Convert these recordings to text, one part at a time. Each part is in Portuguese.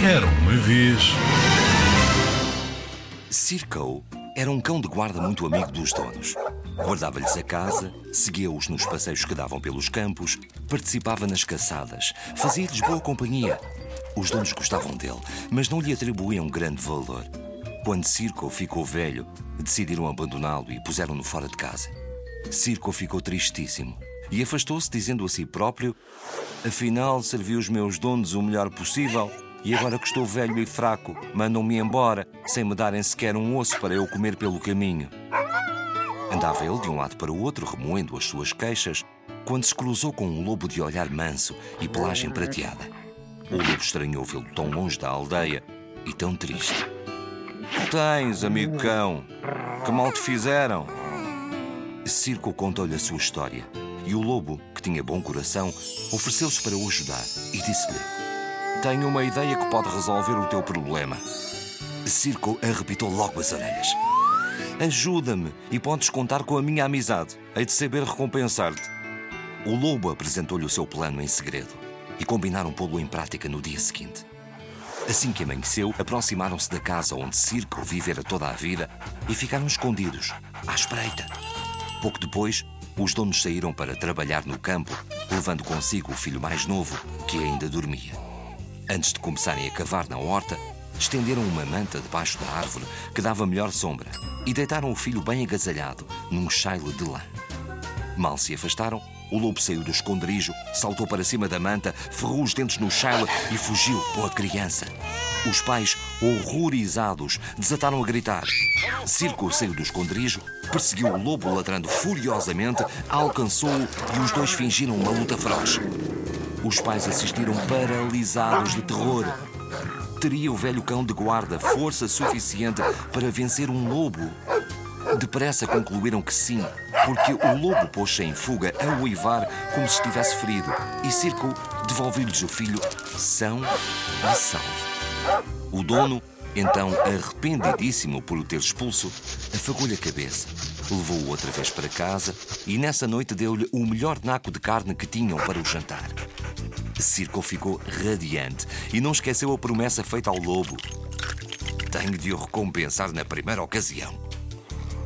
Era uma vez. Circo era um cão de guarda muito amigo dos donos. Guardava-lhes a casa, seguia-os nos passeios que davam pelos campos, participava nas caçadas, fazia-lhes boa companhia. Os donos gostavam dele, mas não lhe atribuíam grande valor. Quando Circo ficou velho, decidiram abandoná-lo e puseram-no fora de casa. Circo ficou tristíssimo e afastou-se, dizendo a si próprio: Afinal, servi os meus donos o melhor possível e agora que estou velho e fraco, mandam-me embora, sem me darem sequer um osso para eu comer pelo caminho. Andava ele de um lado para o outro, remoendo as suas queixas, quando se cruzou com um lobo de olhar manso e pelagem prateada. O lobo estranhou vê-lo tão longe da aldeia e tão triste. Tens, amigo cão? Que mal te fizeram? Circo contou-lhe a sua história e o lobo, que tinha bom coração, ofereceu-se para o ajudar e disse-lhe: Tenho uma ideia que pode resolver o teu problema. Circo arrepitou logo as orelhas. Ajuda-me e podes contar com a minha amizade. Hei de saber recompensar-te. O lobo apresentou-lhe o seu plano em segredo e combinaram pô-lo em prática no dia seguinte. Assim que amanheceu, aproximaram-se da casa onde Circo vivera toda a vida e ficaram escondidos, à espreita. Pouco depois, os donos saíram para trabalhar no campo, levando consigo o filho mais novo, que ainda dormia. Antes de começarem a cavar na horta, estenderam uma manta debaixo da árvore que dava melhor sombra e deitaram o filho bem agasalhado num chaile de lã. Mal se afastaram, o lobo saiu do esconderijo, saltou para cima da manta, ferrou os dentes no chaile e fugiu com a criança. Os pais, horrorizados, desataram a gritar. Circo saiu do esconderijo, perseguiu o lobo ladrando furiosamente, alcançou-o e os dois fingiram uma luta feroz. Os pais assistiram paralisados de terror. Teria o velho cão de guarda força suficiente para vencer um lobo? Depressa concluíram que sim, porque o lobo pôs-se em fuga a uivar como se estivesse ferido e Circo devolveu-lhes o filho são e salvo. O dono, então arrependidíssimo por o ter expulso, afagou-lhe a cabeça, levou-o outra vez para casa e nessa noite deu-lhe o melhor naco de carne que tinham para o jantar. Circo ficou radiante e não esqueceu a promessa feita ao lobo. Tenho de o recompensar na primeira ocasião.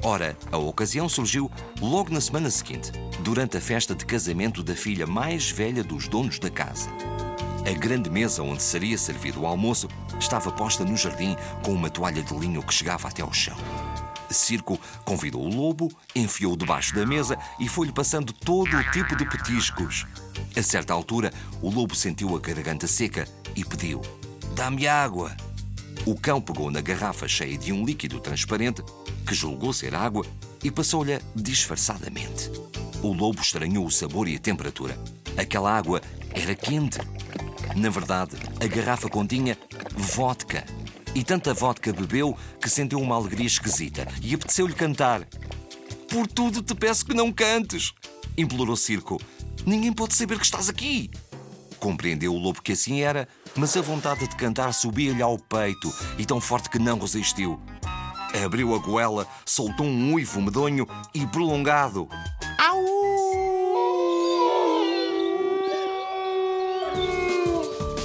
Ora, a ocasião surgiu logo na semana seguinte, durante a festa de casamento da filha mais velha dos donos da casa. A grande mesa onde seria servido o almoço estava posta no jardim com uma toalha de linho que chegava até ao chão. Circo convidou o lobo, enfiou-o debaixo da mesa e foi-lhe passando todo o tipo de petiscos. A certa altura, o lobo sentiu a garganta seca e pediu: Dá-me água. O cão pegou na garrafa cheia de um líquido transparente, que julgou ser água, e passou-lhe disfarçadamente. O lobo estranhou o sabor e a temperatura. Aquela água era quente. Na verdade, a garrafa continha vodka. E tanta vodka bebeu que sentiu uma alegria esquisita e apeteceu-lhe cantar. Por tudo te peço que não cantes, implorou Circo. Ninguém pode saber que estás aqui. Compreendeu o lobo que assim era, mas a vontade de cantar subia-lhe ao peito e tão forte que não resistiu. Abriu a goela, soltou um uivo medonho e prolongado.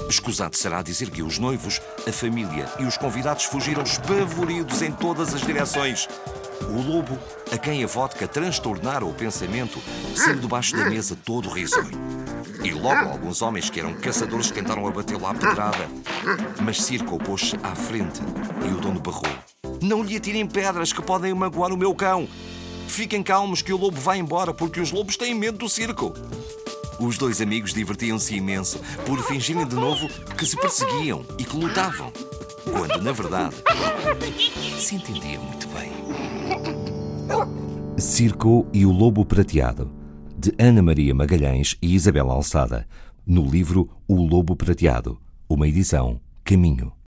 Escusado será dizer que os noivos, a família e os convidados fugiram espavoridos em todas as direções. O lobo, a quem a vodka transtornara o pensamento, saiu debaixo da mesa todo risonho. E logo alguns homens que eram caçadores tentaram abatê-lo à pedrada. Mas Circo pôs-se à frente e o dono barrou. Não lhe atirem pedras que podem magoar o meu cão. Fiquem calmos que o lobo vai embora porque os lobos têm medo do circo. Os dois amigos divertiam-se imenso por fingirem de novo que se perseguiam e que lutavam, quando, na verdade, se entendiam muito bem. Circo e o Lobo Prateado, de Ana Maria Magalhães e Isabel Alçada, no livro O Lobo Prateado, uma edição Caminho.